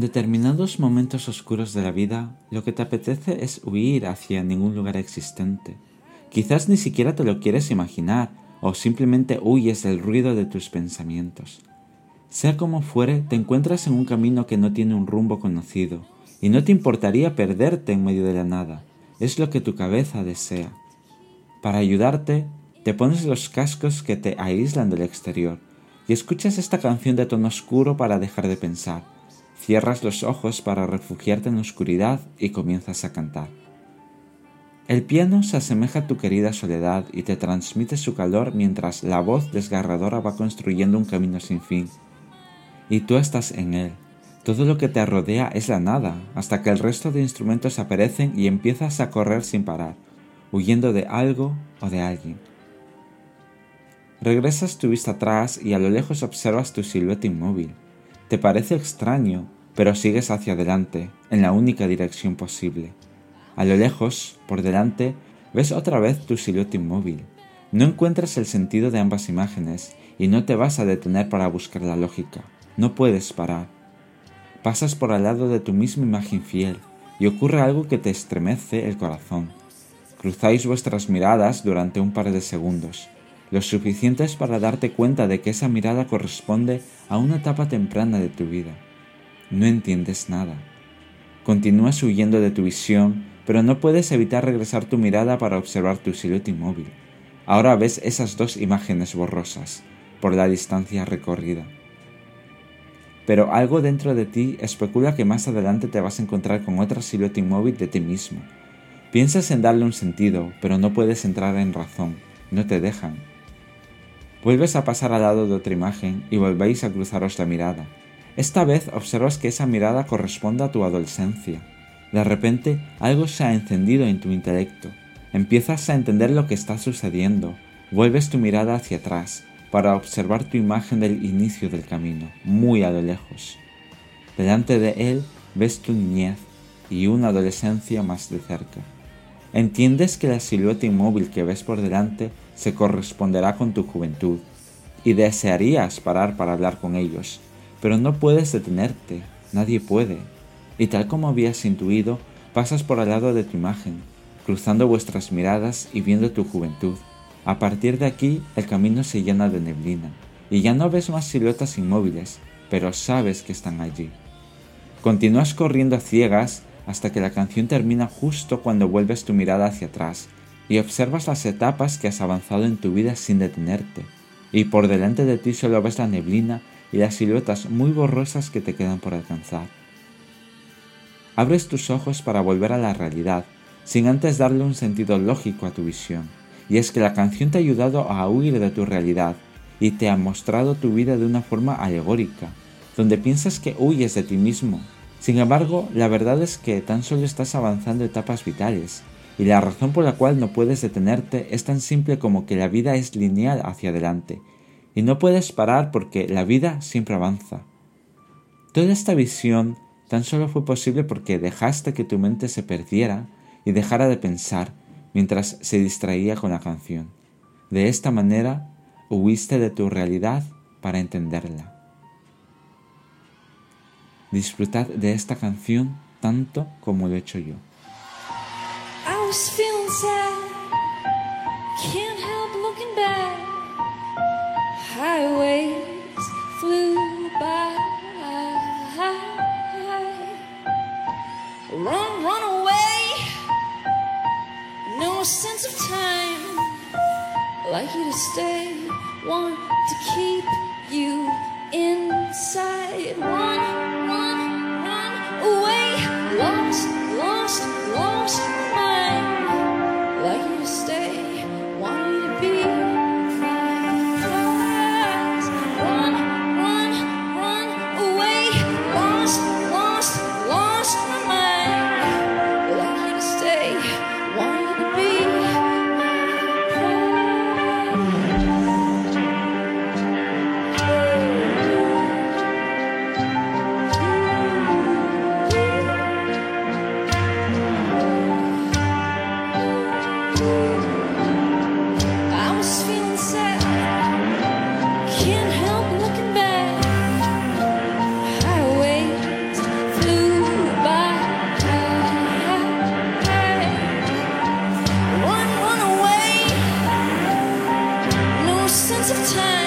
determinados momentos oscuros de la vida, lo que te apetece es huir hacia ningún lugar existente. Quizás ni siquiera te lo quieres imaginar o simplemente huyes del ruido de tus pensamientos. Sea como fuere, te encuentras en un camino que no tiene un rumbo conocido, y no te importaría perderte en medio de la nada. Es lo que tu cabeza desea. Para ayudarte, te pones los cascos que te aíslan del exterior, y escuchas esta canción de tono oscuro para dejar de pensar. Cierras los ojos para refugiarte en la oscuridad y comienzas a cantar. El piano se asemeja a tu querida soledad y te transmite su calor mientras la voz desgarradora va construyendo un camino sin fin. Y tú estás en él. Todo lo que te rodea es la nada, hasta que el resto de instrumentos aparecen y empiezas a correr sin parar, huyendo de algo o de alguien. Regresas tu vista atrás y a lo lejos observas tu silueta inmóvil. Te parece extraño, pero sigues hacia adelante, en la única dirección posible. A lo lejos, por delante, ves otra vez tu silueta inmóvil. No encuentras el sentido de ambas imágenes y no te vas a detener para buscar la lógica. No puedes parar. Pasas por al lado de tu misma imagen fiel y ocurre algo que te estremece el corazón. Cruzáis vuestras miradas durante un par de segundos, lo suficientes para darte cuenta de que esa mirada corresponde a una etapa temprana de tu vida. No entiendes nada. Continúas huyendo de tu visión pero no puedes evitar regresar tu mirada para observar tu silueta inmóvil. Ahora ves esas dos imágenes borrosas por la distancia recorrida. Pero algo dentro de ti especula que más adelante te vas a encontrar con otra silueta inmóvil de ti mismo. Piensas en darle un sentido, pero no puedes entrar en razón, no te dejan. Vuelves a pasar al lado de otra imagen y volvéis a cruzaros la mirada. Esta vez observas que esa mirada corresponde a tu adolescencia, de repente algo se ha encendido en tu intelecto. Empiezas a entender lo que está sucediendo. Vuelves tu mirada hacia atrás para observar tu imagen del inicio del camino, muy a lo lejos. Delante de él ves tu niñez y una adolescencia más de cerca. Entiendes que la silueta inmóvil que ves por delante se corresponderá con tu juventud y desearías parar para hablar con ellos, pero no puedes detenerte, nadie puede, y tal como habías intuido, pasas por al lado de tu imagen, cruzando vuestras miradas y viendo tu juventud. A partir de aquí el camino se llena de neblina, y ya no ves más siluetas inmóviles, pero sabes que están allí. Continúas corriendo a ciegas hasta que la canción termina justo cuando vuelves tu mirada hacia atrás y observas las etapas que has avanzado en tu vida sin detenerte, y por delante de ti solo ves la neblina y las siluetas muy borrosas que te quedan por alcanzar abres tus ojos para volver a la realidad, sin antes darle un sentido lógico a tu visión. Y es que la canción te ha ayudado a huir de tu realidad y te ha mostrado tu vida de una forma alegórica, donde piensas que huyes de ti mismo. Sin embargo, la verdad es que tan solo estás avanzando etapas vitales, y la razón por la cual no puedes detenerte es tan simple como que la vida es lineal hacia adelante, y no puedes parar porque la vida siempre avanza. Toda esta visión tan solo fue posible porque dejaste que tu mente se perdiera y dejara de pensar mientras se distraía con la canción. De esta manera, huiste de tu realidad para entenderla. Disfrutad de esta canción tanto como lo he hecho yo. Run, run away. No sense of time. like you to stay. Want to keep you inside. Run, of time.